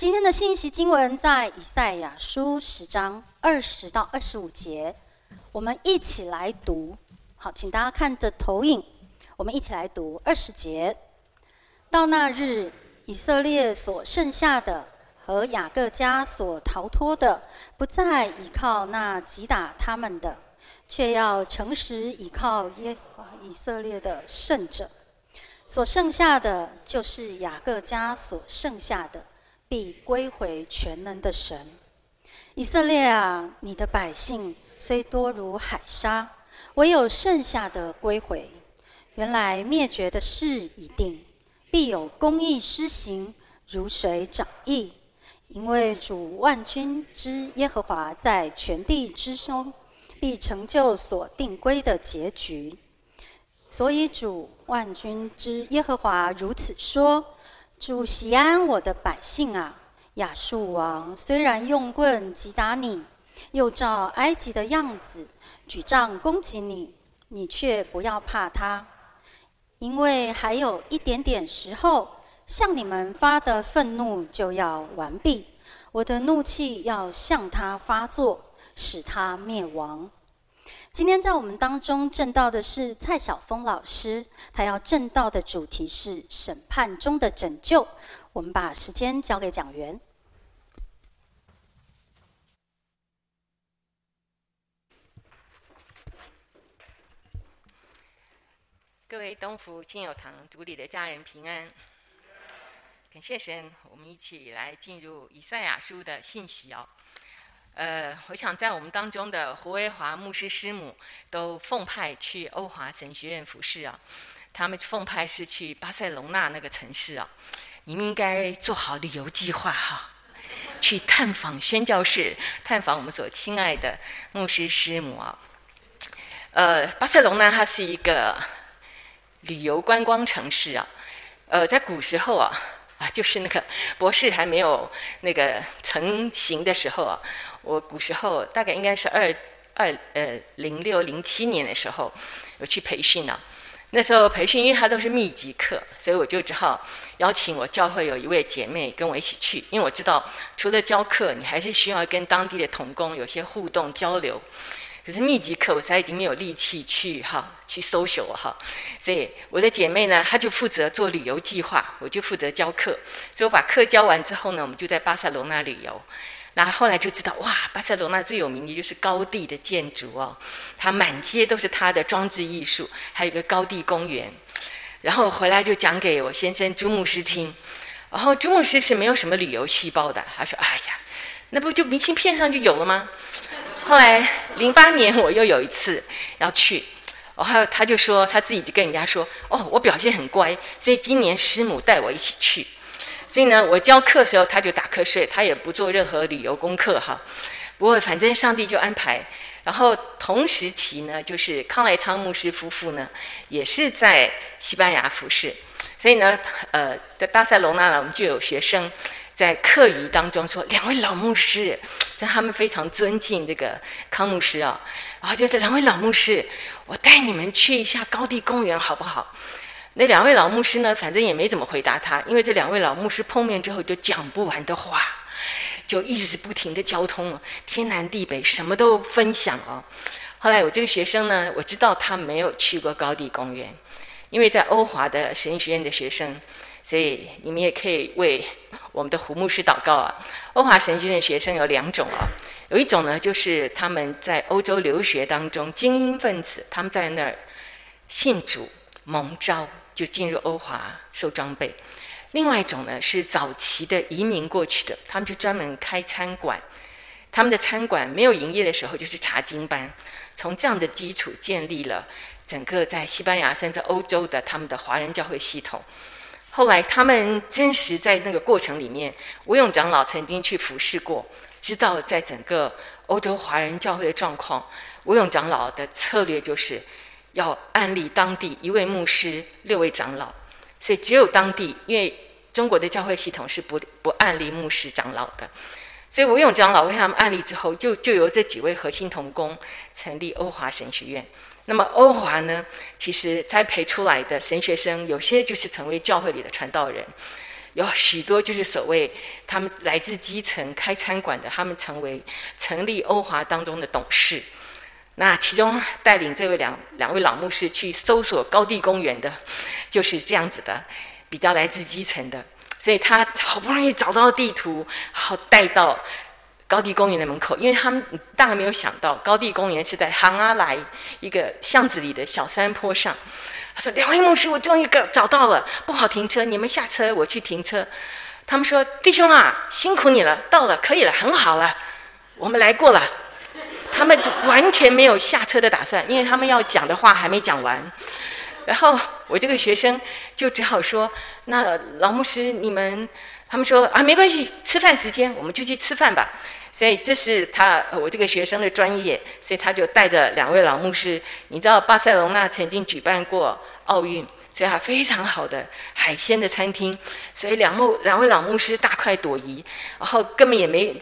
今天的信息经文在以赛亚书十章二十到二十五节，我们一起来读。好，请大家看着投影，我们一起来读二十节。到那日，以色列所剩下的和雅各家所逃脱的，不再倚靠那击打他们的，却要诚实倚靠耶和以色列的圣者。所剩下的，就是雅各家所剩下的。必归回全能的神，以色列啊，你的百姓虽多如海沙，唯有剩下的归回。原来灭绝的事已定，必有公义施行，如水涨溢。因为主万军之耶和华在全地之中，必成就所定规的结局。所以主万军之耶和华如此说。主席安我的百姓啊，亚述王虽然用棍击打你，又照埃及的样子举杖攻击你，你却不要怕他，因为还有一点点时候，向你们发的愤怒就要完毕，我的怒气要向他发作，使他灭亡。今天在我们当中证道的是蔡晓峰老师，他要证道的主题是审判中的拯救。我们把时间交给讲员。各位东福亲友堂主里的家人平安，感谢神，我们一起来进入以赛亚书的信息哦。呃，我想在我们当中的胡维华牧师师母都奉派去欧华神学院服侍啊。他们奉派是去巴塞隆纳那个城市啊。你们应该做好旅游计划哈，去探访宣教士，探访我们所亲爱的牧师师母啊。呃，巴塞隆纳它是一个旅游观光城市啊。呃，在古时候啊。啊，就是那个博士还没有那个成型的时候啊，我古时候大概应该是二二呃零六零七年的时候，我去培训了。那时候培训，因为它都是密集课，所以我就只好邀请我教会有一位姐妹跟我一起去，因为我知道除了教课，你还是需要跟当地的童工有些互动交流。可是密集课，我才已经没有力气去哈去 social 哈，所以我的姐妹呢，她就负责做旅游计划，我就负责教课。所以我把课教完之后呢，我们就在巴塞罗那旅游。那后后来就知道，哇，巴塞罗那最有名的就是高地的建筑哦，它满街都是它的装置艺术，还有一个高地公园。然后回来就讲给我先生朱牧师听，然后朱牧师是没有什么旅游细胞的，他说：“哎呀，那不就明信片上就有了吗？”后来零八年我又有一次要去，然后他就说他自己就跟人家说：“哦，我表现很乖，所以今年师母带我一起去。”所以呢，我教课的时候他就打瞌睡，他也不做任何旅游功课哈。不过反正上帝就安排。然后同时期呢，就是康来昌牧师夫妇呢，也是在西班牙服侍。所以呢，呃，在巴塞罗那呢，我们就有学生。在课余当中说，两位老牧师，但他们非常尊敬这个康牧师啊，然后就是两位老牧师，我带你们去一下高地公园好不好？那两位老牧师呢，反正也没怎么回答他，因为这两位老牧师碰面之后就讲不完的话，就一直不停的交通，天南地北什么都分享哦。后来我这个学生呢，我知道他没有去过高地公园，因为在欧华的神学院的学生。所以你们也可以为我们的胡牧师祷告啊。欧华神学院的学生有两种啊，有一种呢，就是他们在欧洲留学当中精英分子，他们在那儿信主蒙召，就进入欧华受装备；另外一种呢，是早期的移民过去的，他们就专门开餐馆，他们的餐馆没有营业的时候就是查经班，从这样的基础建立了整个在西班牙甚至欧洲的他们的华人教会系统。后来，他们真实在那个过程里面，吴勇长老曾经去服侍过，知道在整个欧洲华人教会的状况。吴勇长老的策略就是要按立当地一位牧师、六位长老，所以只有当地，因为中国的教会系统是不不按立牧师长老的，所以吴勇长老为他们按立之后，就就由这几位核心同工成立欧华神学院。那么欧华呢，其实栽培出来的神学生，有些就是成为教会里的传道人，有许多就是所谓他们来自基层开餐馆的，他们成为成立欧华当中的董事。那其中带领这位两两位老牧师去搜索高地公园的，就是这样子的，比较来自基层的。所以他好不容易找到地图，然后带到高地公园的门口，因为他们当然没有想到高地公园是在杭阿来一个巷子里的小山坡上。他说：“两位牧师，我终于找到了，不好停车，你们下车，我去停车。”他们说：“弟兄啊，辛苦你了，到了，可以了，很好了，我们来过了。”他们就完全没有下车的打算，因为他们要讲的话还没讲完。然后我这个学生就只好说：“那老牧师，你们……”他们说：“啊，没关系，吃饭时间我们就去吃饭吧。”所以这是他我这个学生的专业，所以他就带着两位老牧师。你知道巴塞隆纳曾经举办过奥运，所以他非常好的海鲜的餐厅，所以两牧两位老牧师大快朵颐，然后根本也没。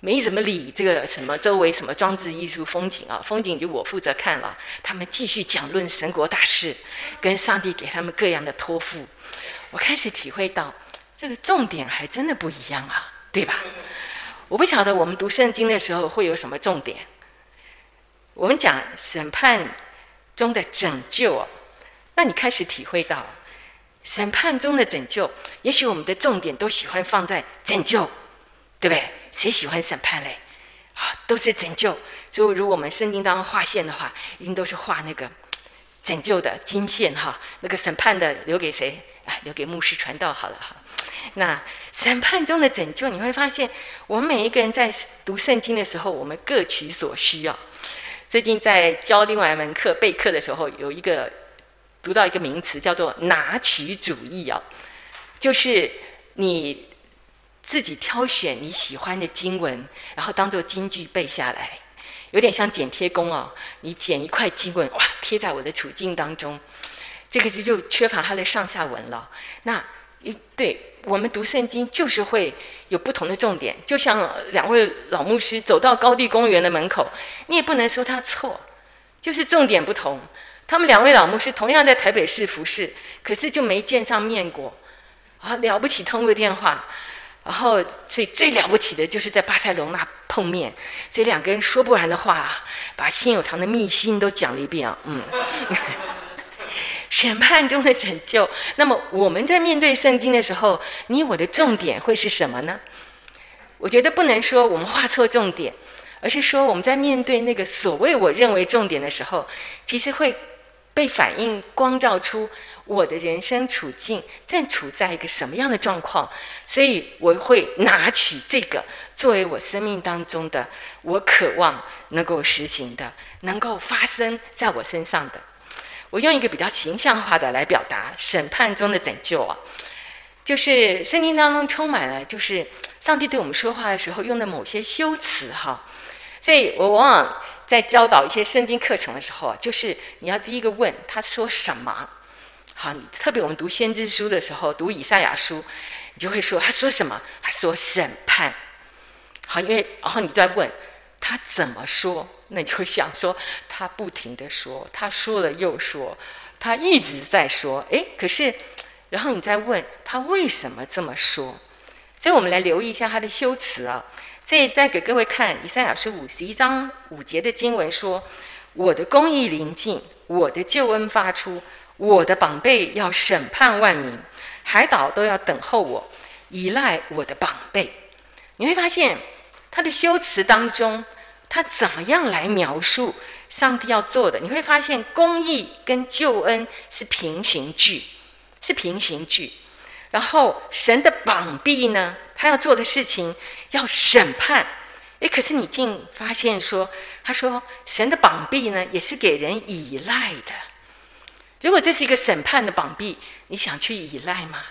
没怎么理这个什么周围什么装置艺术风景啊，风景就我负责看了。他们继续讲论神国大事，跟上帝给他们各样的托付。我开始体会到，这个重点还真的不一样啊，对吧？我不晓得我们读圣经的时候会有什么重点。我们讲审判中的拯救，那你开始体会到审判中的拯救，也许我们的重点都喜欢放在拯救，对不对？谁喜欢审判嘞？啊，都是拯救。所以，如果我们圣经当中画线的话，一定都是画那个拯救的金线哈。那个审判的留给谁？哎，留给牧师传道好了哈。那审判中的拯救，你会发现，我们每一个人在读圣经的时候，我们各取所需要。最近在教另外一门课备课的时候，有一个读到一个名词叫做“拿取主义”啊，就是你。自己挑选你喜欢的经文，然后当做金句背下来，有点像剪贴工哦。你剪一块经文，哇，贴在我的处境当中，这个就就缺乏它的上下文了。那一对我们读圣经，就是会有不同的重点。就像两位老牧师走到高地公园的门口，你也不能说他错，就是重点不同。他们两位老牧师同样在台北市服侍，可是就没见上面过啊，了不起，通个电话。然后，所以最了不起的就是在巴塞隆那碰面，这两个人说不完的话，把信友堂的秘辛都讲了一遍啊。嗯，审判中的拯救。那么我们在面对圣经的时候，你我的重点会是什么呢？我觉得不能说我们画错重点，而是说我们在面对那个所谓我认为重点的时候，其实会被反映光照出。我的人生处境正处在一个什么样的状况？所以我会拿取这个作为我生命当中的我渴望能够实行的、能够发生在我身上的。我用一个比较形象化的来表达审判中的拯救啊，就是圣经当中充满了，就是上帝对我们说话的时候用的某些修辞哈。所以我往往在教导一些圣经课程的时候，就是你要第一个问他说什么。好，特别我们读先知书的时候，读以赛亚书，你就会说他说什么？他说审判。好，因为然后你再问他怎么说，那你就会想说他不停地说，他说了又说，他一直在说。诶，可是，然后你再问他为什么这么说？所以我们来留意一下他的修辞啊。所以再给各位看以赛亚书五十一章五节的经文说：“我的公义临近，我的救恩发出。”我的膀臂要审判万民，海岛都要等候我，依赖我的膀臂。你会发现，他的修辞当中，他怎么样来描述上帝要做的？你会发现，公义跟救恩是平行句，是平行句。然后，神的膀臂呢，他要做的事情要审判。诶，可是你竟发现说，他说神的膀臂呢，也是给人依赖的。如果这是一个审判的膀臂，你想去依赖吗？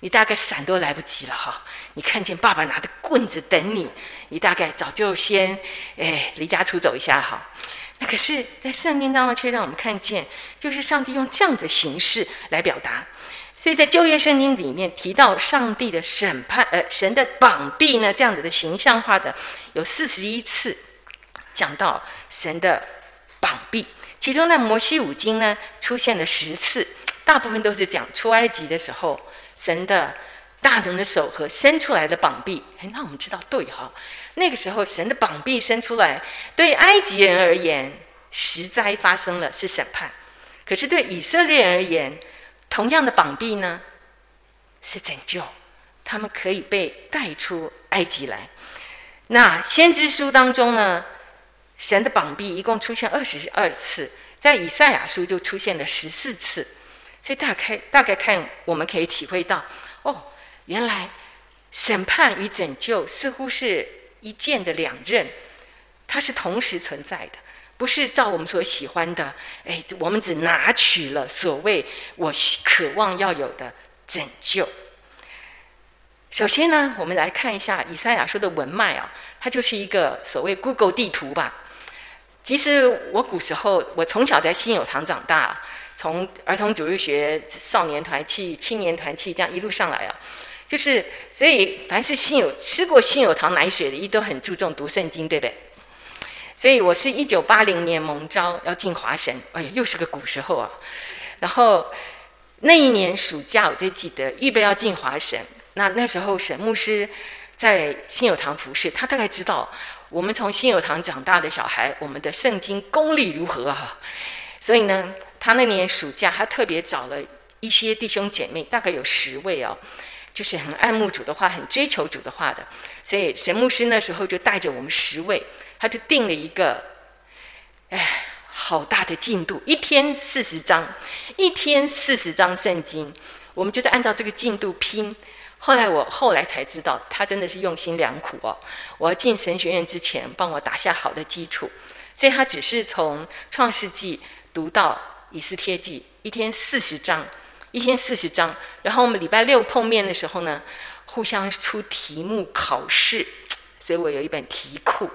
你大概闪都来不及了哈！你看见爸爸拿着棍子等你，你大概早就先哎离家出走一下哈。那可是，在圣经当中却让我们看见，就是上帝用这样的形式来表达。所以在旧约圣经里面提到上帝的审判，呃，神的膀臂呢，这样子的形象化的有四十一次讲到神的膀臂。其中在摩西五经呢出现了十次，大部分都是讲出埃及的时候神的大能的手和伸出来的膀臂。哎，那我们知道对哈，那个时候神的膀臂伸出来，对埃及人而言，十灾发生了是审判；可是对以色列人而言，同样的膀臂呢，是拯救，他们可以被带出埃及来。那先知书当中呢，神的膀臂一共出现二十二次，在以赛亚书就出现了十四次，所以大概大概看，我们可以体会到，哦，原来审判与拯救似乎是一剑的两刃，它是同时存在的，不是照我们所喜欢的，哎，我们只拿取了所谓我渴望要有的拯救。首先呢，我们来看一下以赛亚书的文脉啊，它就是一个所谓 Google 地图吧。其实我古时候，我从小在信友堂长大，从儿童主日学、少年团契、青年团契这样一路上来啊，就是所以凡是信友吃过信友堂奶水的，一都很注重读圣经，对不对？所以我是一九八零年蒙召要进华神，哎呀，又是个古时候啊。然后那一年暑假，我就记得预备要进华神。那那时候沈牧师在信友堂服侍，他大概知道我们从信友堂长大的小孩，我们的圣经功力如何啊？所以呢，他那年暑假，他特别找了一些弟兄姐妹，大概有十位哦，就是很爱慕主的话，很追求主的话的。所以神牧师那时候就带着我们十位，他就定了一个，哎，好大的进度，一天四十章，一天四十章圣经，我们就在按照这个进度拼。后来我后来才知道，他真的是用心良苦哦。我要进神学院之前，帮我打下好的基础，所以他只是从创世纪读到以斯帖记，一天四十章，一天四十章。然后我们礼拜六碰面的时候呢，互相出题目考试，所以我有一本题库。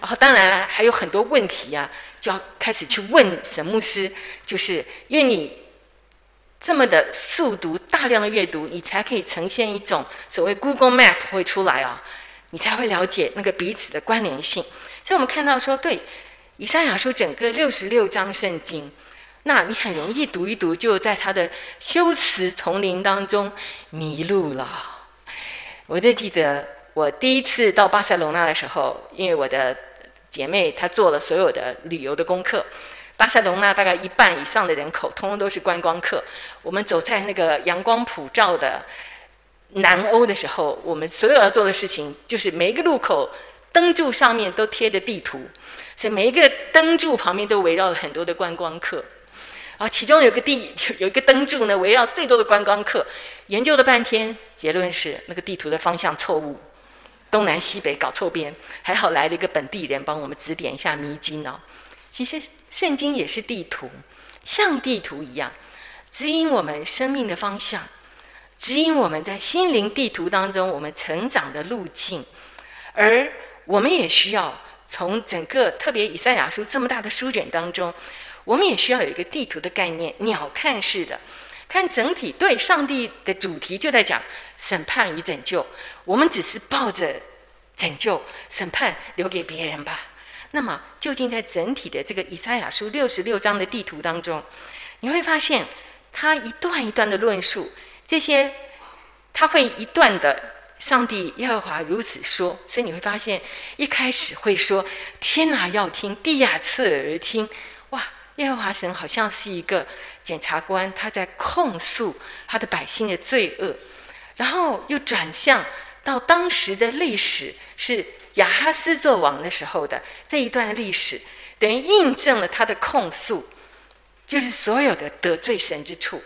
然后当然了，还有很多问题啊，就要开始去问沈牧师，就是因为你。这么的速读，大量的阅读，你才可以呈现一种所谓 Google Map 会出来啊、哦，你才会了解那个彼此的关联性。所以我们看到说，对，以赛亚书整个六十六章圣经，那你很容易读一读，就在他的修辞丛林当中迷路了。我就记得我第一次到巴塞罗那的时候，因为我的姐妹她做了所有的旅游的功课。巴塞隆纳大概一半以上的人口，通通都是观光客。我们走在那个阳光普照的南欧的时候，我们所有要做的事情，就是每一个路口灯柱上面都贴着地图，所以每一个灯柱旁边都围绕了很多的观光客。啊，其中有个地 有一个灯柱呢，围绕最多的观光客。研究了半天，结论是那个地图的方向错误，东南西北搞错边。还好来了一个本地人帮我们指点一下迷津哦。其实圣经也是地图，像地图一样，指引我们生命的方向，指引我们在心灵地图当中我们成长的路径。而我们也需要从整个特别以赛亚书这么大的书卷当中，我们也需要有一个地图的概念，鸟瞰式的看整体。对，上帝的主题就在讲审判与拯救，我们只是抱着拯救、审判留给别人吧。那么，究竟在整体的这个以赛亚书六十六章的地图当中，你会发现，他一段一段的论述这些，他会一段的上帝耶和华如此说，所以你会发现，一开始会说天哪要听，地呀侧耳听，哇，耶和华神好像是一个检察官，他在控诉他的百姓的罪恶，然后又转向到当时的历史是。亚哈斯做王的时候的这一段历史，等于印证了他的控诉，就是所有的得罪神之处。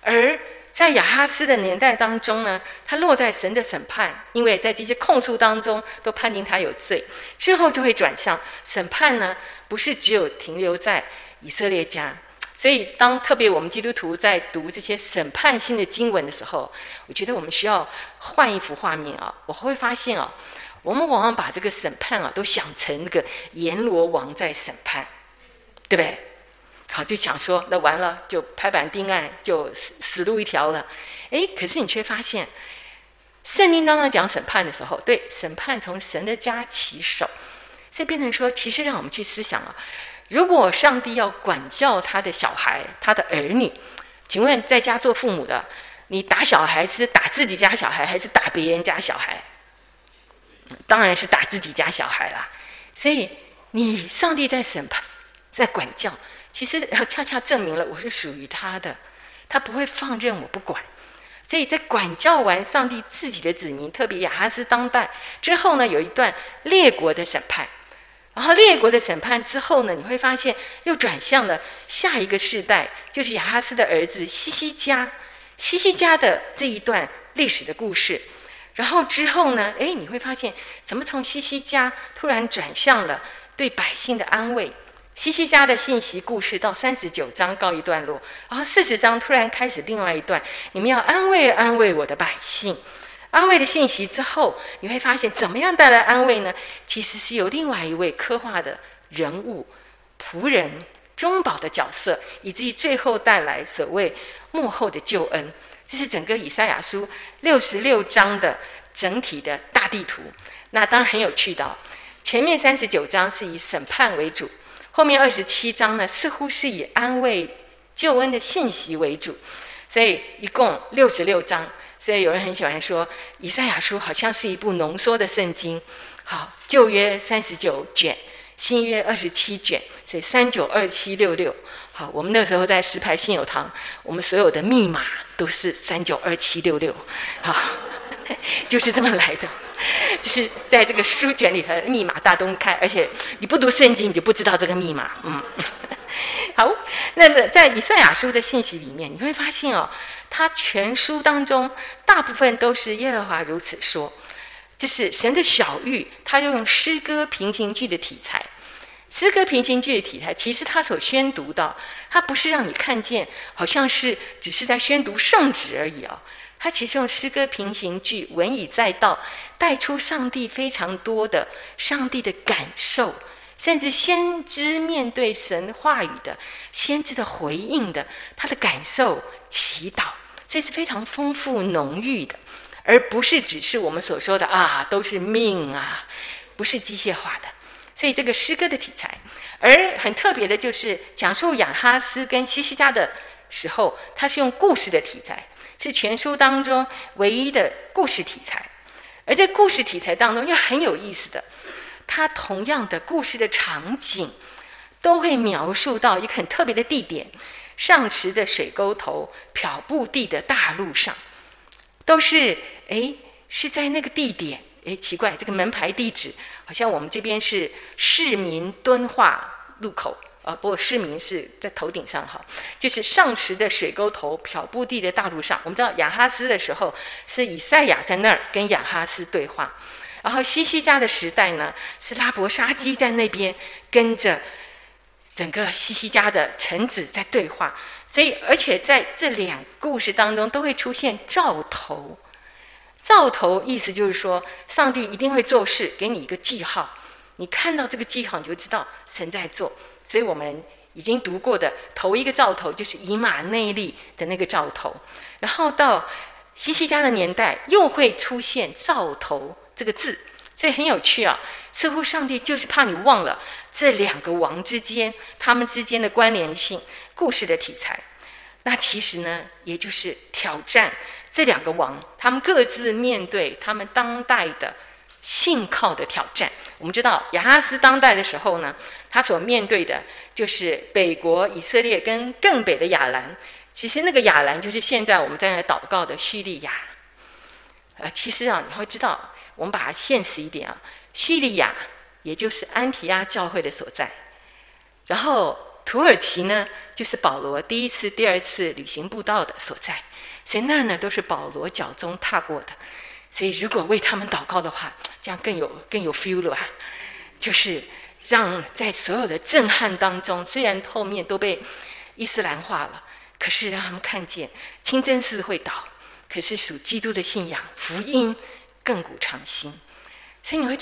而在亚哈斯的年代当中呢，他落在神的审判，因为在这些控诉当中都判定他有罪，之后就会转向审判呢，不是只有停留在以色列家。所以，当特别我们基督徒在读这些审判性的经文的时候，我觉得我们需要换一幅画面啊，我会发现啊。我们往往把这个审判啊，都想成那个阎罗王在审判，对不对？好，就想说那完了，就拍板定案，就死死路一条了。哎，可是你却发现，圣经当中讲审判的时候，对，审判从神的家起手，所以变成说，其实让我们去思想啊，如果上帝要管教他的小孩、他的儿女，请问在家做父母的，你打小孩是打自己家小孩，还是打别人家小孩？当然是打自己家小孩啦。所以你上帝在审判，在管教，其实恰恰证明了我是属于他的，他不会放任我不管。所以在管教完上帝自己的子民，特别亚哈斯当代之后呢，有一段列国的审判。然后列国的审判之后呢，你会发现又转向了下一个世代，就是亚哈斯的儿子西西家，西西家的这一段历史的故事。然后之后呢，诶，你会发现怎么从西西家突然转向了对百姓的安慰。西西家的信息故事到三十九章告一段落，然后四十章突然开始另外一段，你们要安慰安慰我的百姓。安慰的信息之后，你会发现怎么样带来安慰呢？其实是由另外一位刻画的人物、仆人、中保的角色，以至于最后带来所谓幕后的救恩。这是整个以赛亚书六十六章的整体的大地图。那当然很有趣的，前面三十九章是以审判为主，后面二十七章呢，似乎是以安慰、救恩的信息为主。所以一共六十六章。所以有人很喜欢说，以赛亚书好像是一部浓缩的圣经。好，旧约三十九卷，新约二十七卷，所以三九二七六六。好，我们那时候在石牌信友堂，我们所有的密码都是三九二七六六。好，就是这么来的，就是在这个书卷里头密码大公开，而且你不读圣经，你就不知道这个密码。嗯，好，那么在以赛亚书的信息里面，你会发现哦。他全书当中大部分都是耶和华如此说，就是神的小玉，他就用诗歌平行句的题材。诗歌平行句的体态，其实他所宣读的，他不是让你看见，好像是只是在宣读圣旨而已哦。他其实用诗歌平行句，文以载道，带出上帝非常多的上帝的感受，甚至先知面对神话语的先知的回应的他的感受、祈祷。这是非常丰富浓郁的，而不是只是我们所说的啊，都是命啊，不是机械化的。所以这个诗歌的题材，而很特别的就是讲述亚哈斯跟西西家的时候，他是用故事的题材，是全书当中唯一的故事题材。而这故事题材当中又很有意思的，它同样的故事的场景，都会描述到一个很特别的地点。上池的水沟头，漂布地的大路上，都是哎，是在那个地点哎，奇怪，这个门牌地址好像我们这边是市民敦化路口啊，不市民是在头顶上哈，就是上池的水沟头，漂布地的大路上。我们知道亚哈斯的时候是以赛亚在那儿跟亚哈斯对话，然后西西家的时代呢是拉伯沙基在那边跟着。整个西西家的臣子在对话，所以而且在这两个故事当中都会出现兆头。兆头意思就是说，上帝一定会做事，给你一个记号，你看到这个记号，你就知道神在做。所以我们已经读过的头一个兆头就是以马内利的那个兆头，然后到西西家的年代又会出现兆头这个字，所以很有趣啊。似乎上帝就是怕你忘了这两个王之间，他们之间的关联性、故事的题材。那其实呢，也就是挑战这两个王，他们各自面对他们当代的信靠的挑战。我们知道亚哈斯当代的时候呢，他所面对的就是北国以色列跟更北的亚兰。其实那个亚兰就是现在我们在那祷告的叙利亚。呃，其实啊，你会知道，我们把它现实一点啊。叙利亚，也就是安提阿教会的所在，然后土耳其呢，就是保罗第一次、第二次旅行布道的所在，所以那儿呢都是保罗脚踪踏过的，所以如果为他们祷告的话，这样更有更有 feel 了吧？就是让在所有的震撼当中，虽然后面都被伊斯兰化了，可是让他们看见清真寺会倒，可是属基督的信仰福音亘古长新，所以你会。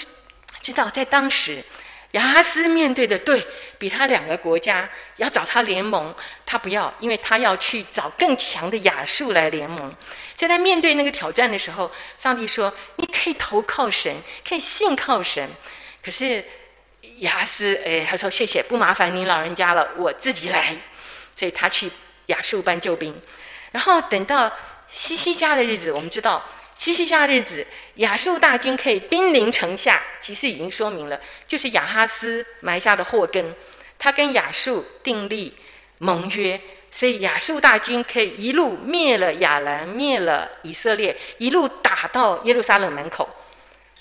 知道在当时，亚哈斯面对的对比他两个国家要找他联盟，他不要，因为他要去找更强的亚述来联盟。所以在面对那个挑战的时候，上帝说：“你可以投靠神，可以信靠神。”可是亚哈斯，哎，他说：“谢谢，不麻烦您老人家了，我自己来。”所以他去亚述搬救兵。然后等到西西家的日子，我们知道西西家日子，亚述大军可以兵临城下，其实已经说明了，就是亚哈斯埋下的祸根，他跟亚述订立盟约。所以亚述大军可以一路灭了亚兰，灭了以色列，一路打到耶路撒冷门口，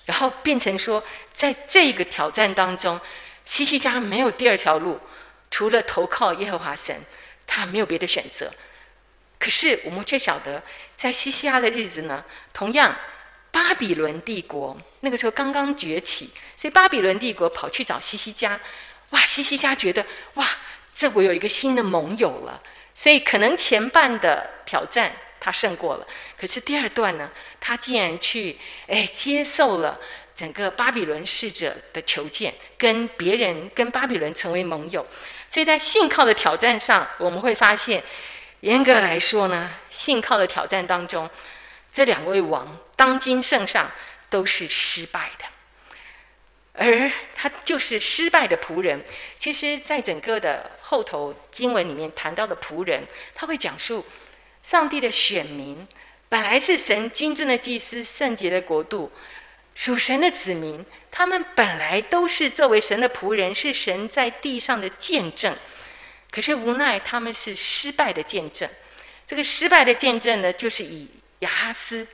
然后变成说，在这个挑战当中，西西家没有第二条路，除了投靠耶和华神，他没有别的选择。可是我们却晓得，在西西家的日子呢，同样巴比伦帝国那个时候刚刚崛起，所以巴比伦帝国跑去找西西家，哇，西西家觉得哇，这我有一个新的盟友了。所以可能前半的挑战他胜过了，可是第二段呢，他竟然去哎接受了整个巴比伦使者的求见，跟别人跟巴比伦成为盟友。所以在信靠的挑战上，我们会发现，严格来说呢，信靠的挑战当中，这两位王当今圣上都是失败的。而他就是失败的仆人。其实，在整个的后头经文里面谈到的仆人，他会讲述上帝的选民本来是神君尊的祭司、圣洁的国度、属神的子民，他们本来都是作为神的仆人，是神在地上的见证。可是无奈他们是失败的见证。这个失败的见证呢，就是以亚哈斯、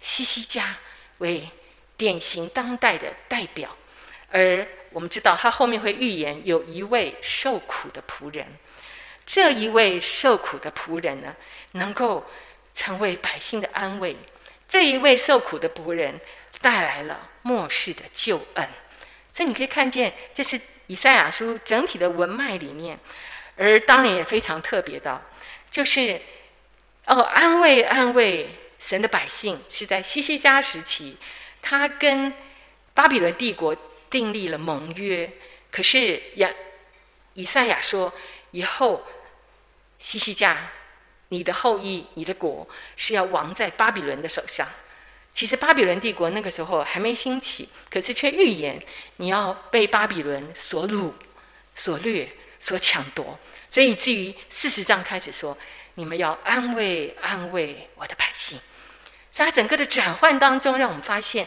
西西家为典型当代的代表。而我们知道，他后面会预言有一位受苦的仆人，这一位受苦的仆人呢，能够成为百姓的安慰。这一位受苦的仆人带来了末世的救恩。所以你可以看见，这是以赛亚书整体的文脉里面，而当然也非常特别的，就是哦，安慰安慰神的百姓，是在西西家时期，他跟巴比伦帝国。订立了盟约，可是亚以赛亚说，以后西西家，你的后裔，你的国是要亡在巴比伦的手上。其实巴比伦帝国那个时候还没兴起，可是却预言你要被巴比伦所掳、所掠、所抢夺。所以至于四十章开始说，你们要安慰安慰我的百姓。在整个的转换当中，让我们发现。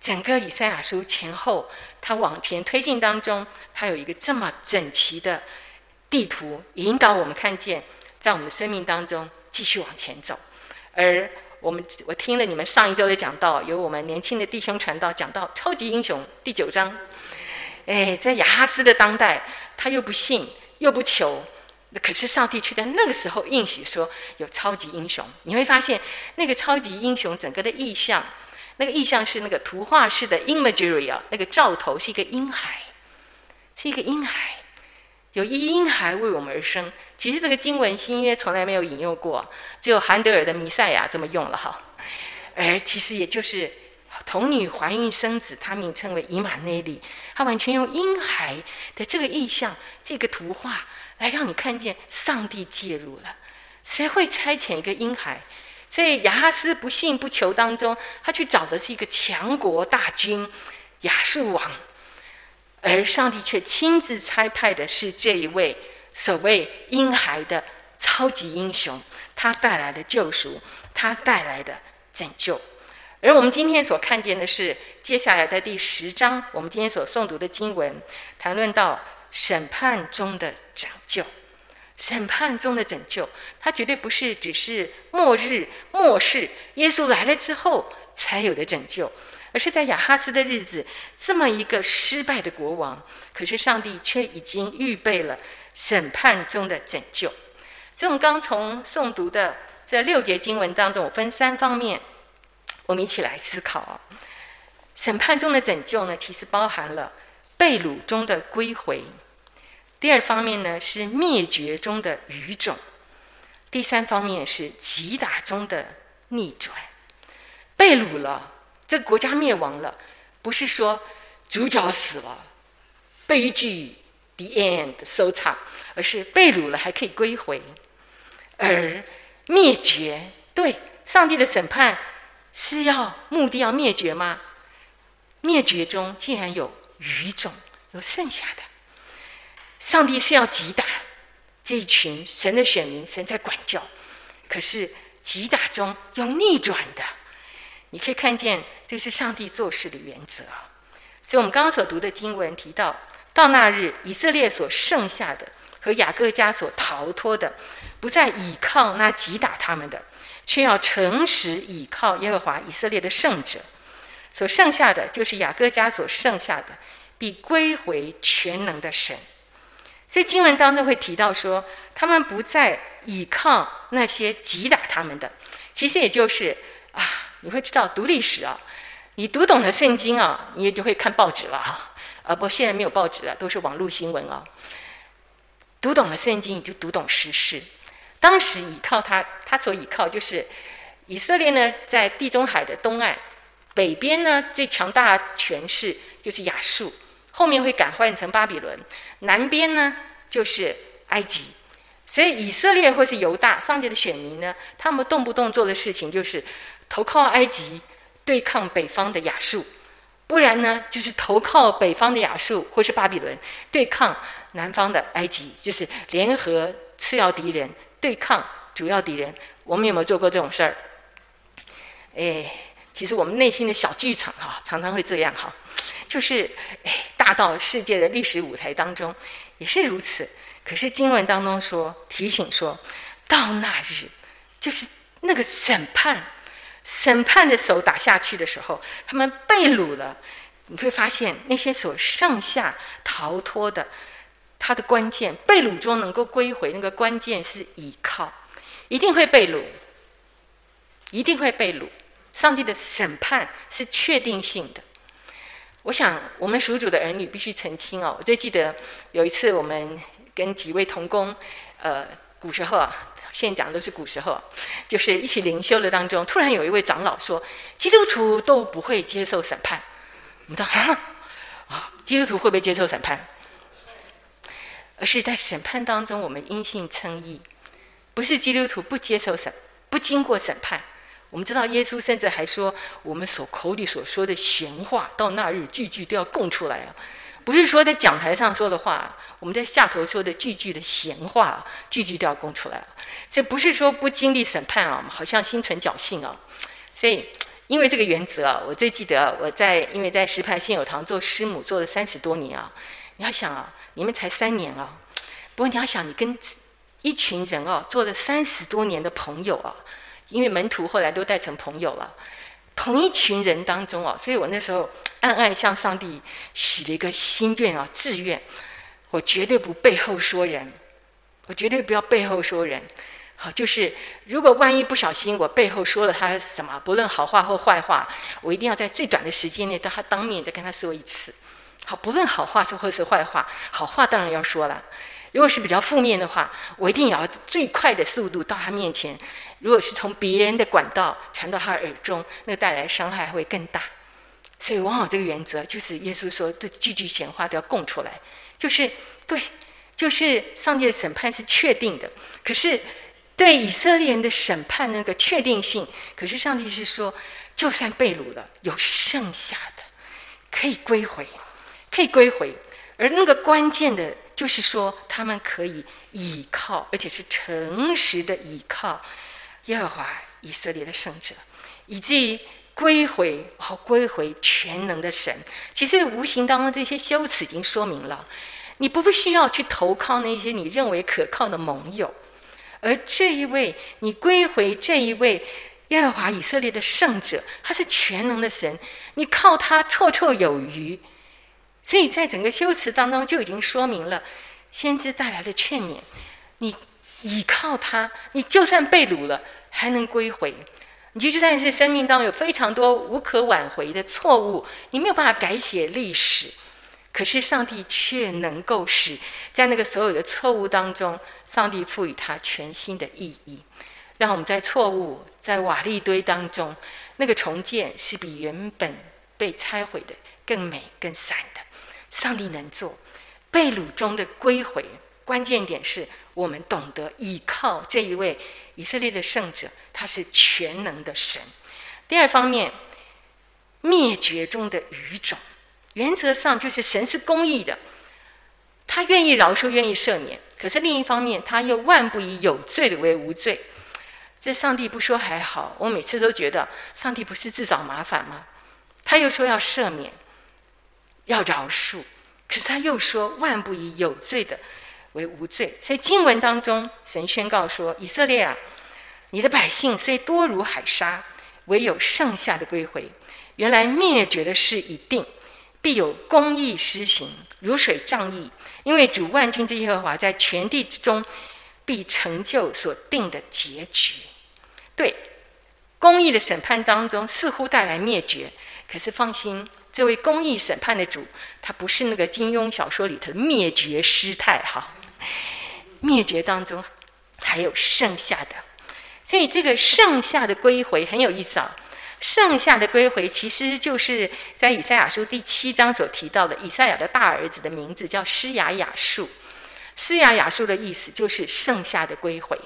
整个以赛亚书前后，它往前推进当中，它有一个这么整齐的地图，引导我们看见，在我们的生命当中继续往前走。而我们，我听了你们上一周的讲道，由我们年轻的弟兄传道讲到超级英雄第九章。哎，在亚哈斯的当代，他又不信又不求，可是上帝却在那个时候应许说有超级英雄。你会发现，那个超级英雄整个的意象。那个意象是那个图画式的 imagery 啊，那个兆头是一个婴孩，是一个婴孩，有一婴孩为我们而生。其实这个经文新约从来没有引用过，只有韩德尔的弥赛亚这么用了哈。而其实也就是童女怀孕生子，他名称为以马内利，他完全用婴孩的这个意象、这个图画来让你看见上帝介入了。谁会差遣一个婴孩？所以亚哈斯不信不求当中，他去找的是一个强国大军亚述王，而上帝却亲自差派的是这一位所谓婴孩的超级英雄，他带来的救赎，他带来的拯救。而我们今天所看见的是，接下来在第十章，我们今天所诵读的经文，谈论到审判中的拯救。审判中的拯救，它绝对不是只是末日末世耶稣来了之后才有的拯救，而是在亚哈斯的日子，这么一个失败的国王，可是上帝却已经预备了审判中的拯救。这种刚从诵读的这六节经文当中，我分三方面，我们一起来思考啊。审判中的拯救呢，其实包含了被掳中的归回。第二方面呢，是灭绝中的余种；第三方面是击打中的逆转。被掳了，这个国家灭亡了，不是说主角死了，悲剧 the end 收场，而是被掳了还可以归回。而灭绝，对上帝的审判是要目的要灭绝吗？灭绝中竟然有余种，有剩下的。上帝是要击打这一群神的选民，神在管教。可是击打中有逆转的。你可以看见，这是上帝做事的原则。所以，我们刚刚所读的经文提到，到那日，以色列所剩下的和雅各家所逃脱的，不再倚靠那击打他们的，却要诚实倚靠耶和华以色列的圣者。所剩下的就是雅各家所剩下的，必归回全能的神。所以经文当中会提到说，他们不再倚靠那些击打他们的，其实也就是啊，你会知道读历史啊，你读懂了圣经啊，你也就会看报纸了啊。啊，不现在没有报纸了，都是网络新闻啊。读懂了圣经，你就读懂时事。当时倚靠他，他所倚靠就是以色列呢，在地中海的东岸，北边呢最强大的权势就是亚述。后面会改换成巴比伦，南边呢就是埃及，所以以色列或是犹大上帝的选民呢，他们动不动做的事情就是投靠埃及，对抗北方的亚述，不然呢就是投靠北方的亚述或是巴比伦，对抗南方的埃及，就是联合次要敌人对抗主要敌人。我们有没有做过这种事儿？哎，其实我们内心的小剧场哈，常常会这样哈。就是，哎，大到世界的历史舞台当中也是如此。可是经文当中说，提醒说，到那日，就是那个审判，审判的手打下去的时候，他们被掳了。你会发现那些所剩下逃脱的，他的关键被掳中能够归回，那个关键是倚靠，一定会被掳，一定会被掳。上帝的审判是确定性的。我想，我们属主的儿女必须澄清哦。我最记得有一次，我们跟几位同工，呃，古时候啊，现在讲的都是古时候，就是一起灵修的当中，突然有一位长老说：“基督徒都不会接受审判。”我们说：“啊，啊，基督徒会不会接受审判？而是在审判当中，我们因信称义，不是基督徒不接受审，不经过审判。”我们知道，耶稣甚至还说，我们所口里所说的闲话，到那日句句都要供出来啊！不是说在讲台上说的话，我们在下头说的句句的闲话，句句都要供出来啊！这不是说不经历审判啊，好像心存侥幸啊！所以，因为这个原则啊，我最记得我在因为在石牌信友堂做师母做了三十多年啊。你要想啊，你们才三年啊，不过你要想，你跟一群人啊做了三十多年的朋友啊。因为门徒后来都带成朋友了，同一群人当中啊，所以我那时候暗暗向上帝许了一个心愿啊，志愿，我绝对不背后说人，我绝对不要背后说人。好，就是如果万一不小心我背后说了他什么，不论好话或坏话，我一定要在最短的时间内到他当面再跟他说一次。好，不论好话是或是坏话，好话当然要说了。如果是比较负面的话，我一定要最快的速度到他面前。如果是从别人的管道传到他耳中，那带来伤害会更大。所以，往往这个原则就是耶稣说：“这句句闲话都要供出来。”就是对，就是上帝的审判是确定的。可是，对以色列人的审判那个确定性，可是上帝是说，就算被掳了，有剩下的可以归回，可以归回。而那个关键的。就是说，他们可以倚靠，而且是诚实的倚靠耶和华以色列的圣者，以及归回，好归回全能的神。其实无形当中，这些修辞已经说明了，你不需要去投靠那些你认为可靠的盟友，而这一位，你归回这一位耶和华以色列的圣者，他是全能的神，你靠他绰绰有余。所以在整个修辞当中就已经说明了，先知带来的劝勉：你倚靠他，你就算被掳了，还能归回。你就算是生命当中有非常多无可挽回的错误，你没有办法改写历史，可是上帝却能够使在那个所有的错误当中，上帝赋予他全新的意义，让我们在错误在瓦砾堆当中，那个重建是比原本被拆毁的更美更闪。上帝能做被掳中的归回，关键点是我们懂得依靠这一位以色列的圣者，他是全能的神。第二方面，灭绝中的余种，原则上就是神是公义的，他愿意饶恕，愿意赦免。可是另一方面，他又万不以有罪的为无罪。这上帝不说还好，我每次都觉得上帝不是自找麻烦吗？他又说要赦免，要饶恕，可是他又说万不以有罪的为无罪。所以经文当中，神宣告说：以色列啊，你的百姓虽多如海沙，唯有剩下的归回。原来灭绝的事已定，必有公义施行，如水仗义。因为主万军之耶和华在全地之中必成就所定的结局。对，公义的审判当中似乎带来灭绝，可是放心，这位公义审判的主，他不是那个金庸小说里头的灭绝师太哈。灭绝当中还有剩下的，所以这个剩下的归回很有意思啊。剩下的归回其实就是在以赛亚书第七章所提到的，以赛亚的大儿子的名字叫施雅雅树。施雅雅树的意思就是剩下的归回，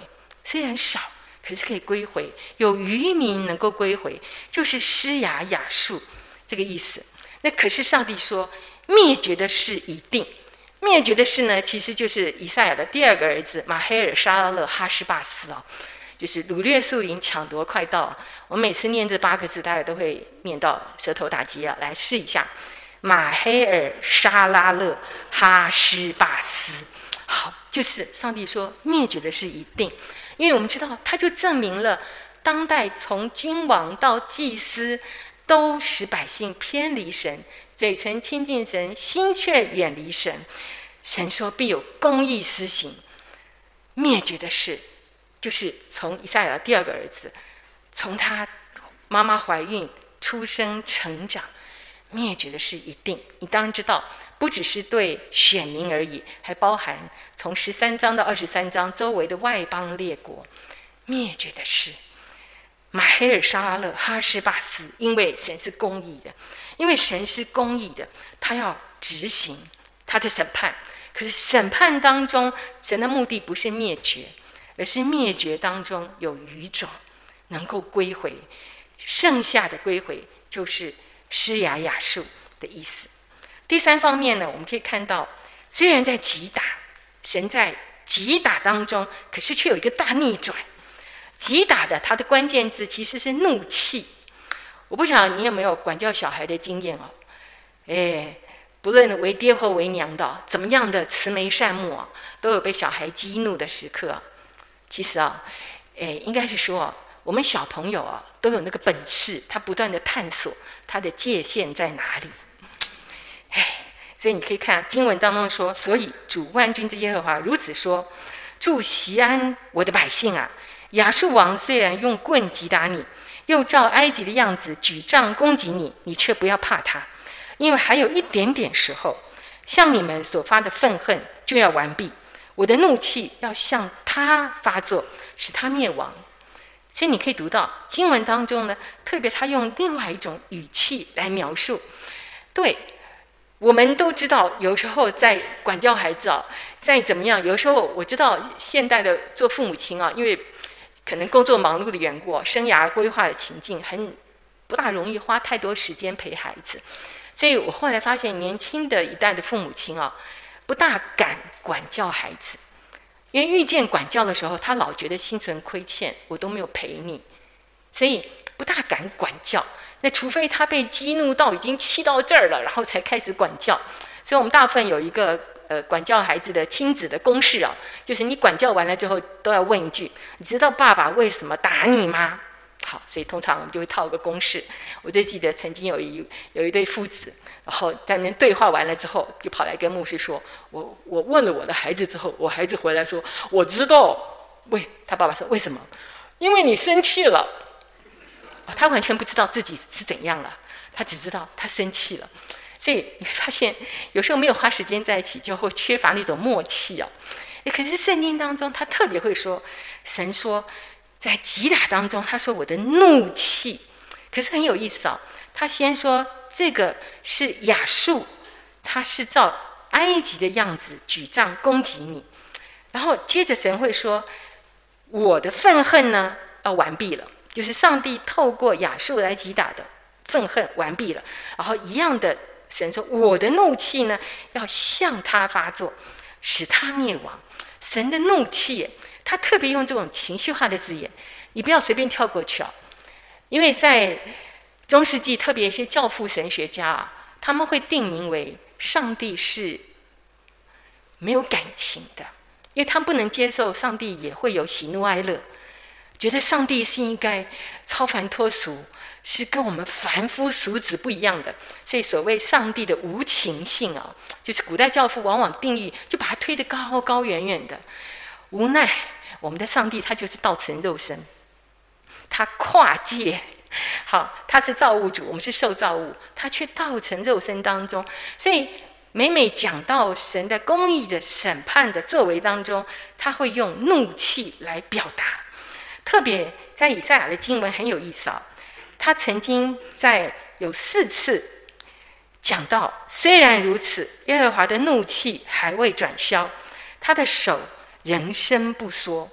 虽然少。可是可以归回，有余民能够归回，就是施雅雅树这个意思。那可是上帝说灭绝的事已定，灭绝的事呢，其实就是以赛亚的第二个儿子马黑尔沙拉勒哈施巴斯哦，就是掳掠树林抢夺快到。我每次念这八个字，大家都会念到舌头打结啊。来试一下，马黑尔沙拉勒哈施巴斯，好，就是上帝说灭绝的事已定。因为我们知道，他就证明了，当代从君王到祭司，都使百姓偏离神，嘴唇亲近神，心却远离神。神说必有公义施行，灭绝的事，就是从以赛亚第二个儿子，从他妈妈怀孕、出生、成长，灭绝的事一定。你当然知道。不只是对选民而已，还包含从十三章到二十三章周围的外邦列国灭绝的事。马黑尔沙勒哈什巴斯，因为神是公义的，因为神是公义的，他要执行他的审判。可是审判当中，神的目的不是灭绝，而是灭绝当中有余种能够归回，剩下的归回就是施雅雅树的意思。第三方面呢，我们可以看到，虽然在击打，神在击打当中，可是却有一个大逆转。击打的它的关键字其实是怒气。我不晓得你有没有管教小孩的经验哦？哎，不论为爹或为娘的，怎么样的慈眉善目啊，都有被小孩激怒的时刻。其实啊，哎，应该是说，我们小朋友啊，都有那个本事，他不断的探索他的界限在哪里。哎，所以你可以看经文当中说，所以主万军之耶和华如此说：住锡安，我的百姓啊，亚述王虽然用棍击打你，又照埃及的样子举杖攻击你，你却不要怕他，因为还有一点点时候，向你们所发的愤恨就要完毕，我的怒气要向他发作，使他灭亡。所以你可以读到经文当中呢，特别他用另外一种语气来描述，对。我们都知道，有时候在管教孩子啊，再怎么样，有时候我知道现代的做父母亲啊，因为可能工作忙碌的缘故，生涯规划的情境很不大容易花太多时间陪孩子，所以我后来发现，年轻的一代的父母亲啊，不大敢管教孩子，因为遇见管教的时候，他老觉得心存亏欠，我都没有陪你，所以不大敢管教。那除非他被激怒到已经气到这儿了，然后才开始管教。所以我们大部分有一个呃管教孩子的亲子的公式啊，就是你管教完了之后都要问一句：你知道爸爸为什么打你吗？好，所以通常我们就会套个公式。我最记得曾经有一有一对父子，然后在那边对话完了之后，就跑来跟牧师说：我我问了我的孩子之后，我孩子回来说我知道。为他爸爸说为什么？因为你生气了。他完全不知道自己是怎样了，他只知道他生气了，所以你会发现有时候没有花时间在一起，就会缺乏那种默契哦。可是圣经当中，他特别会说，神说在击打当中，他说我的怒气，可是很有意思哦。他先说这个是亚述，他是照埃及的样子举杖攻击你，然后接着神会说，我的愤恨呢要完毕了。就是上帝透过亚述来击打的愤恨完毕了，然后一样的神说：“我的怒气呢，要向他发作，使他灭亡。”神的怒气，他特别用这种情绪化的字眼，你不要随便跳过去啊，因为在中世纪，特别一些教父神学家啊，他们会定名为上帝是没有感情的，因为他们不能接受上帝也会有喜怒哀乐，觉得上帝是应该超凡脱俗。是跟我们凡夫俗子不一样的，所以所谓上帝的无情性啊，就是古代教父往往定义，就把它推得高高远远的。无奈我们的上帝他就是道成肉身，他跨界，好，他是造物主，我们是受造物，他却道成肉身当中，所以每每讲到神的公义的审判的作为当中，他会用怒气来表达。特别在以赛亚的经文很有意思啊。他曾经在有四次讲到，虽然如此，耶和华的怒气还未转消，他的手仍伸不缩。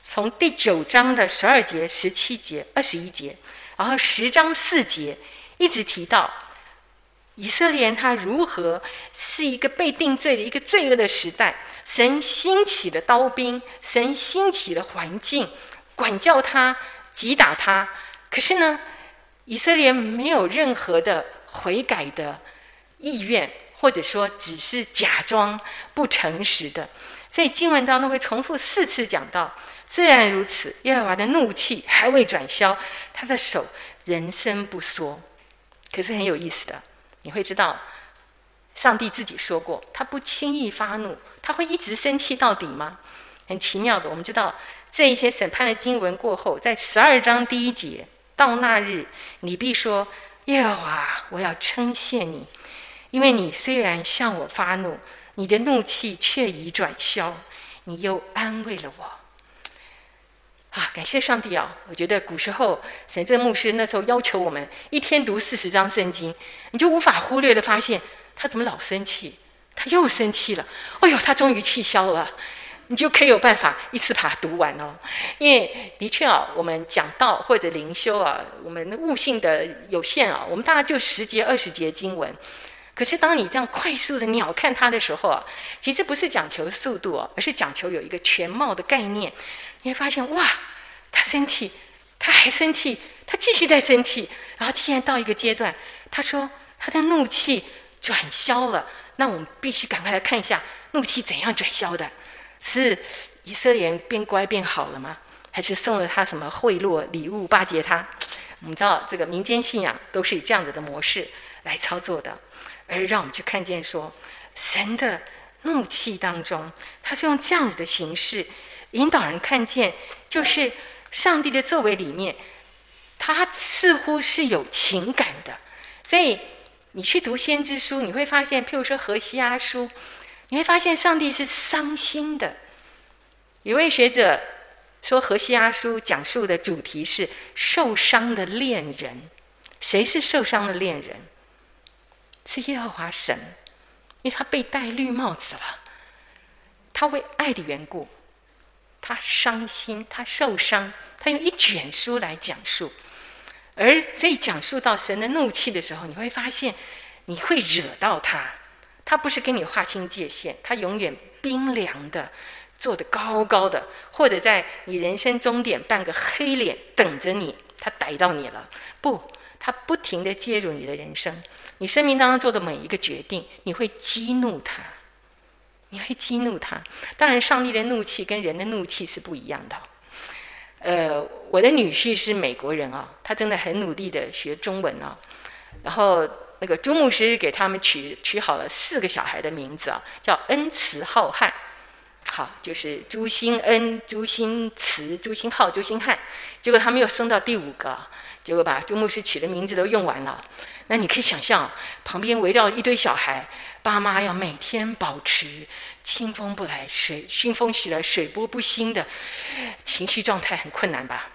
从第九章的十二节、十七节、二十一节，然后十章四节，一直提到以色列他如何是一个被定罪的一个罪恶的时代，神兴起的刀兵，神兴起的环境，管教他，击打他。可是呢，以色列没有任何的悔改的意愿，或者说只是假装不诚实的，所以经文当中会重复四次讲到。虽然如此，耶和华的怒气还未转消，他的手仍伸不缩。可是很有意思的，你会知道，上帝自己说过，他不轻易发怒，他会一直生气到底吗？很奇妙的，我们知道这一些审判的经文过后，在十二章第一节。到那日，你必说：“耶和华，我要称谢你，因为你虽然向我发怒，你的怒气却已转消，你又安慰了我。”啊，感谢上帝啊！我觉得古时候神政牧师那时候要求我们一天读四十章圣经，你就无法忽略的发现他怎么老生气，他又生气了。哎呦，他终于气消了。你就可以有办法一次把它读完哦，因为的确啊，我们讲道或者灵修啊，我们悟性的有限啊，我们大概就十节二十节经文。可是当你这样快速的鸟看它的时候啊，其实不是讲求速度啊，而是讲求有一个全貌的概念。你会发现哇，他生气，他还生气，他继续在生气，然后既然到一个阶段，他说他的怒气转消了，那我们必须赶快来看一下怒气怎样转消的。是以色列人变乖变好了吗？还是送了他什么贿赂礼物巴结他？我们知道这个民间信仰都是以这样子的模式来操作的，而让我们去看见说，神的怒气当中，他是用这样子的形式引导人看见，就是上帝的作为里面，他似乎是有情感的。所以你去读先知书，你会发现，譬如说何西阿书。你会发现上帝是伤心的。有位学者说，何西阿书讲述的主题是受伤的恋人。谁是受伤的恋人？是耶和华神，因为他被戴绿帽子了。他为爱的缘故，他伤心，他受伤，他用一卷书来讲述。而所以讲述到神的怒气的时候，你会发现你会惹到他。他不是跟你划清界限，他永远冰凉的，坐得高高的，或者在你人生终点扮个黑脸等着你，他逮到你了。不，他不停地介入你的人生，你生命当中做的每一个决定，你会激怒他，你会激怒他。当然，上帝的怒气跟人的怒气是不一样的。呃，我的女婿是美国人啊，他真的很努力的学中文啊。然后那个朱牧师给他们取取好了四个小孩的名字啊，叫恩慈浩瀚，好，就是朱新恩、朱新慈、朱新浩、朱新汉。结果他们又生到第五个，结果把朱牧师取的名字都用完了。那你可以想象，旁边围绕一堆小孩，爸妈要每天保持清风不来、水熏风徐来、水波不兴的情绪状态，很困难吧？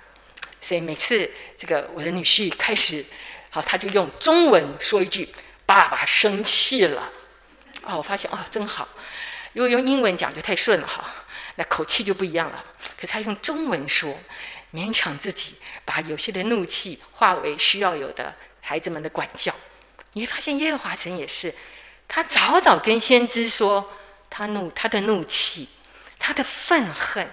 所以每次这个我的女婿开始。好，他就用中文说一句：“爸爸生气了。”哦，我发现哦，真好。如果用英文讲就太顺了哈，那口气就不一样了。可是他用中文说，勉强自己把有些的怒气化为需要有的孩子们的管教。你会发现耶和华神也是，他早早跟先知说，他怒他的怒气，他的愤恨，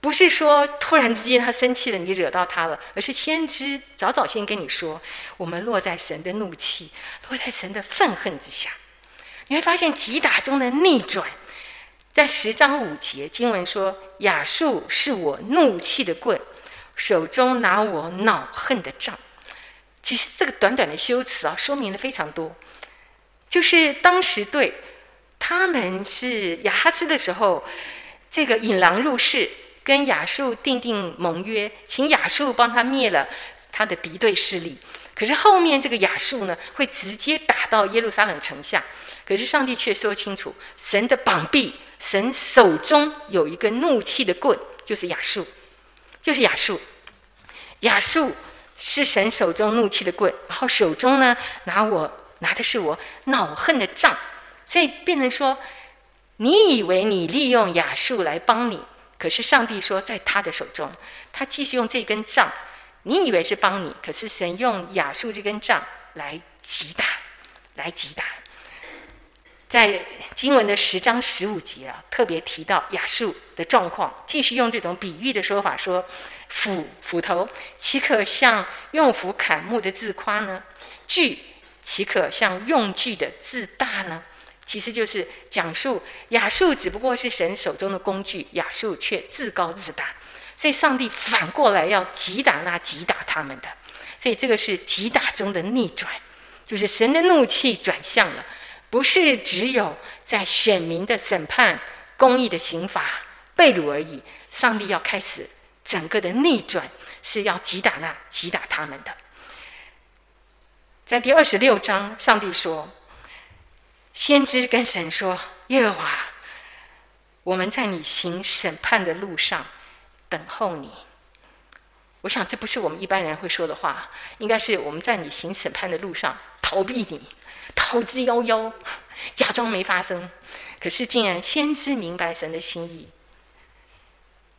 不是说突然之间他生气了，你惹到他了，而是先知早早先跟你说，我们落在神的怒气，落在神的愤恨之下。你会发现击打中的逆转，在十章五节经文说：“亚述是我怒气的棍，手中拿我恼恨的杖。”其实这个短短的修辞啊，说明了非常多。就是当时对他们是亚哈斯的时候，这个引狼入室，跟亚述订定盟约，请亚述帮他灭了他的敌对势力。可是后面这个亚述呢，会直接打到耶路撒冷城下。可是上帝却说清楚，神的膀臂，神手中有一个怒气的棍，就是亚述，就是亚述。亚述是神手中怒气的棍，然后手中呢拿我拿的是我恼恨的杖，所以变成说，你以为你利用亚述来帮你，可是上帝说在他的手中，他继续用这根杖，你以为是帮你，可是神用亚述这根杖来击打，来击打。在经文的十章十五节啊，特别提到亚述的状况，继续用这种比喻的说法说：斧斧头岂可向用斧砍木的自夸呢？锯岂可向用锯的自大呢？其实就是讲述亚述只不过是神手中的工具，亚述却自高自大，所以上帝反过来要击打那击打他们的，所以这个是击打中的逆转，就是神的怒气转向了。不是只有在选民的审判、公义的刑罚、被掳而已。上帝要开始整个的逆转，是要击打那击打他们的。在第二十六章，上帝说：“先知跟神说，耶和华，我们在你行审判的路上等候你。”我想这不是我们一般人会说的话，应该是我们在你行审判的路上逃避你。逃之夭夭，假装没发生。可是，竟然先知明白神的心意。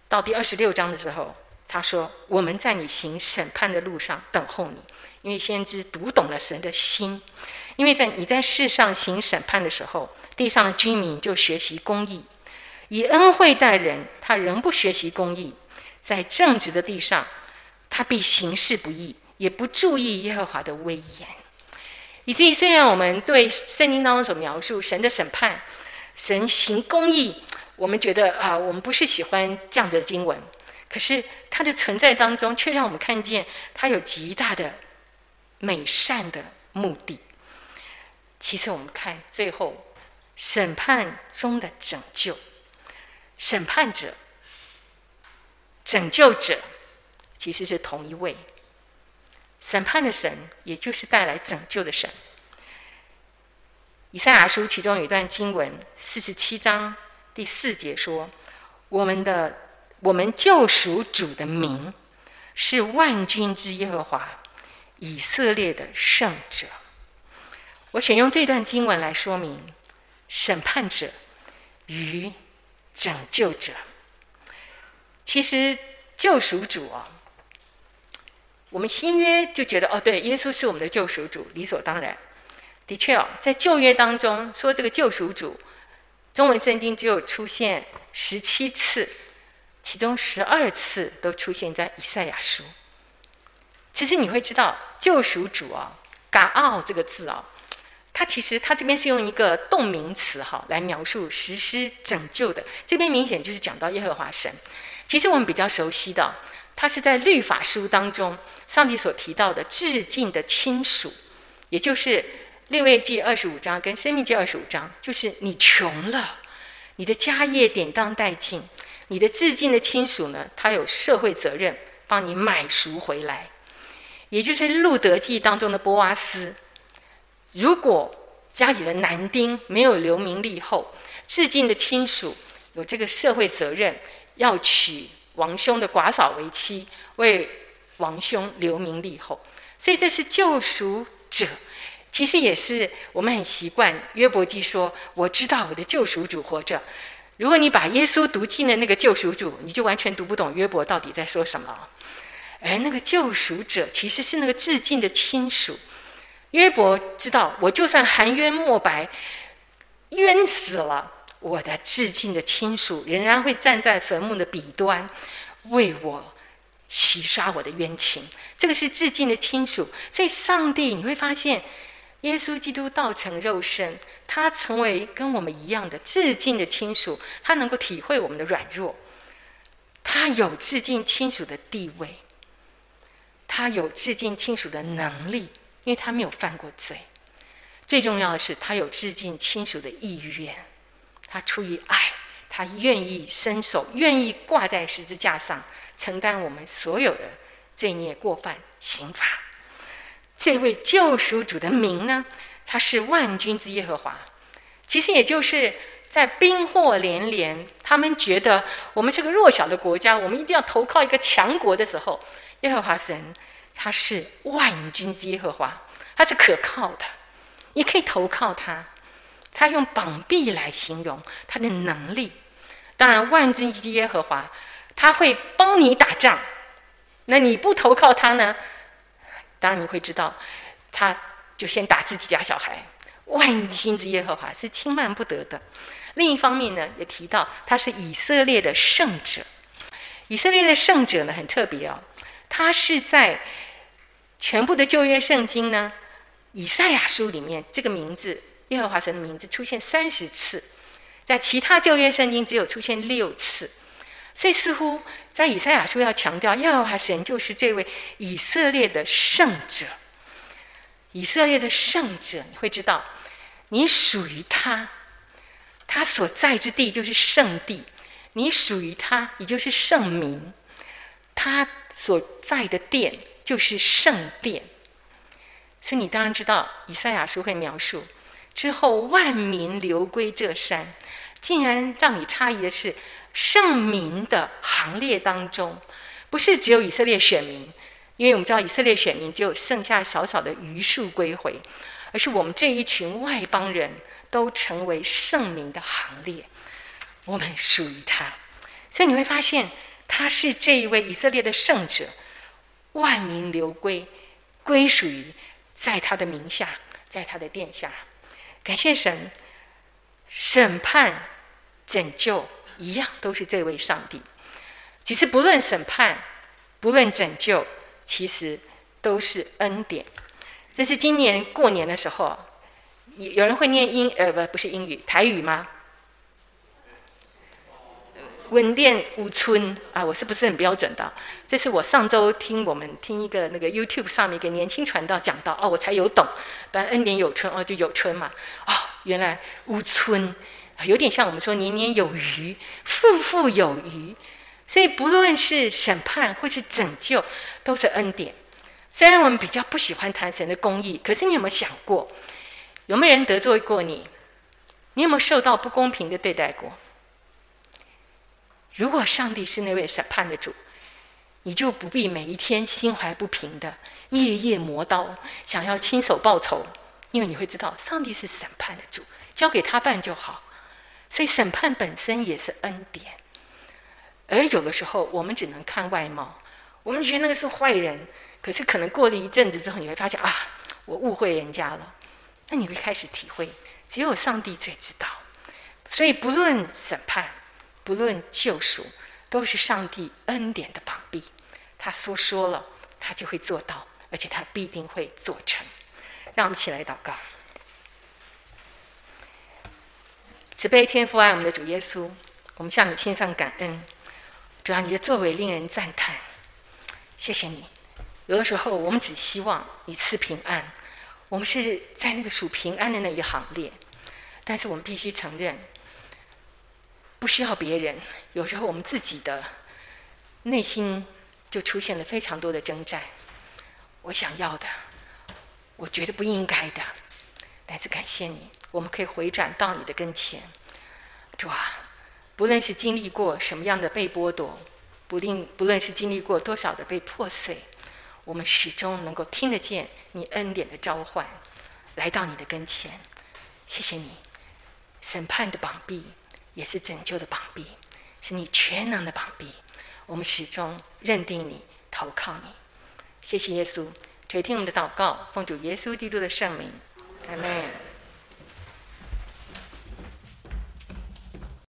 到第二十六章的时候，他说：“我们在你行审判的路上等候你，因为先知读懂了神的心。因为在你在世上行审判的时候，地上的居民就学习公义，以恩惠待人，他仍不学习公义，在正直的地上，他必行事不义，也不注意耶和华的威严。”以至于，虽然我们对圣经当中所描述神的审判、神行公义，我们觉得啊，我们不是喜欢这样的经文，可是它的存在当中，却让我们看见它有极大的美善的目的。其实，我们看最后审判中的拯救，审判者、拯救者，其实是同一位。审判的神，也就是带来拯救的神。以赛亚书其中有一段经文，四十七章第四节说：“我们的我们救赎主的名是万军之耶和华，以色列的圣者。”我选用这段经文来说明审判者与拯救者。其实救赎主啊。我们新约就觉得哦，对，耶稣是我们的救赎主，理所当然。的确哦，在旧约当中说这个救赎主，中文圣经只有出现十七次，其中十二次都出现在以赛亚书。其实你会知道，救赎主啊，嘎奥这个字啊，它其实它这边是用一个动名词哈来描述实施拯救的，这边明显就是讲到耶和华神。其实我们比较熟悉的。他是在律法书当中，上帝所提到的致敬的亲属，也就是利未记二十五章跟生命记二十五章，就是你穷了，你的家业典当殆尽，你的致敬的亲属呢，他有社会责任帮你买赎回来，也就是路德记当中的波阿斯，如果家里的男丁没有留名立后，至近的亲属有这个社会责任要娶。王兄的寡嫂为妻，为王兄留名立后，所以这是救赎者。其实也是我们很习惯。约伯记说：“我知道我的救赎主活着。”如果你把耶稣读进了那个救赎主，你就完全读不懂约伯到底在说什么。而那个救赎者其实是那个致敬的亲属。约伯知道，我就算含冤莫白，冤死了，我的至亲的亲属仍然会站在坟墓的彼端，为我洗刷我的冤情。这个是至亲的亲属，所以上帝你会发现，耶稣基督道成肉身，他成为跟我们一样的至亲的亲属，他能够体会我们的软弱，他有至亲亲属的地位，他有至亲亲属的能力，因为他没有犯过罪。最重要的是，他有致敬亲属的意愿，他出于爱，他愿意伸手，愿意挂在十字架上，承担我们所有的罪孽过犯刑罚。这位救赎主的名呢，他是万军之耶和华。其实也就是在兵祸连连，他们觉得我们是个弱小的国家，我们一定要投靠一个强国的时候，耶和华神他是万军之耶和华，他是可靠的。你可以投靠他，他用膀臂来形容他的能力。当然，万军之耶和华，他会帮你打仗。那你不投靠他呢？当然你会知道，他就先打自己家小孩。万军之耶和华是轻慢不得的。另一方面呢，也提到他是以色列的圣者。以色列的圣者呢，很特别哦，他是在全部的旧约圣经呢。以赛亚书里面这个名字，耶和华神的名字出现三十次，在其他旧约圣经只有出现六次，所以似乎在以赛亚书要强调耶和华神就是这位以色列的圣者。以色列的圣者，你会知道，你属于他，他所在之地就是圣地，你属于他，你就是圣民，他所在的殿就是圣殿。所以你当然知道，以赛亚书会描述之后万民流归这山，竟然让你诧异的是，圣民的行列当中，不是只有以色列选民，因为我们知道以色列选民只有剩下少少的余数归回，而是我们这一群外邦人都成为圣民的行列，我们属于他。所以你会发现，他是这一位以色列的圣者，万民流归，归属于。在他的名下，在他的殿下，感谢神，审判、拯救一样都是这位上帝。其实不论审判，不论拯救，其实都是恩典。这是今年过年的时候，有人会念英呃不不是英语台语吗？温殿五村啊，我是不是很标准的？这是我上周听我们听一个那个 YouTube 上面一个年轻传道讲到哦，我才有懂。但恩典有春哦，就有春嘛。哦，原来五村有点像我们说年年有余，富富有余。所以不论是审判或是拯救，都是恩典。虽然我们比较不喜欢谈神的公义，可是你有没有想过，有没有人得罪过你？你有没有受到不公平的对待过？如果上帝是那位审判的主，你就不必每一天心怀不平的夜夜磨刀，想要亲手报仇，因为你会知道上帝是审判的主，交给他办就好。所以审判本身也是恩典。而有的时候我们只能看外貌，我们觉得那个是坏人，可是可能过了一阵子之后，你会发现啊，我误会人家了。那你会开始体会，只有上帝最知道。所以不论审判。不论救赎，都是上帝恩典的膀臂。他所说了，他就会做到，而且他必定会做成。让我们起来祷告。慈悲天父爱我们的主耶稣，我们向你献上感恩。主啊，你的作为令人赞叹。谢谢你。有的时候我们只希望你赐平安，我们是在那个属平安的那一行列，但是我们必须承认。不需要别人，有时候我们自己的内心就出现了非常多的征战。我想要的，我觉得不应该的，但是感谢你，我们可以回转到你的跟前。主啊，不论是经历过什么样的被剥夺，不定不论是经历过多少的被破碎，我们始终能够听得见你恩典的召唤，来到你的跟前。谢谢你，审判的膀臂。也是拯救的膀臂，是你全能的膀臂。我们始终认定你，投靠你。谢谢耶稣，垂听我们的祷告，奉主耶稣基督的圣名，阿门。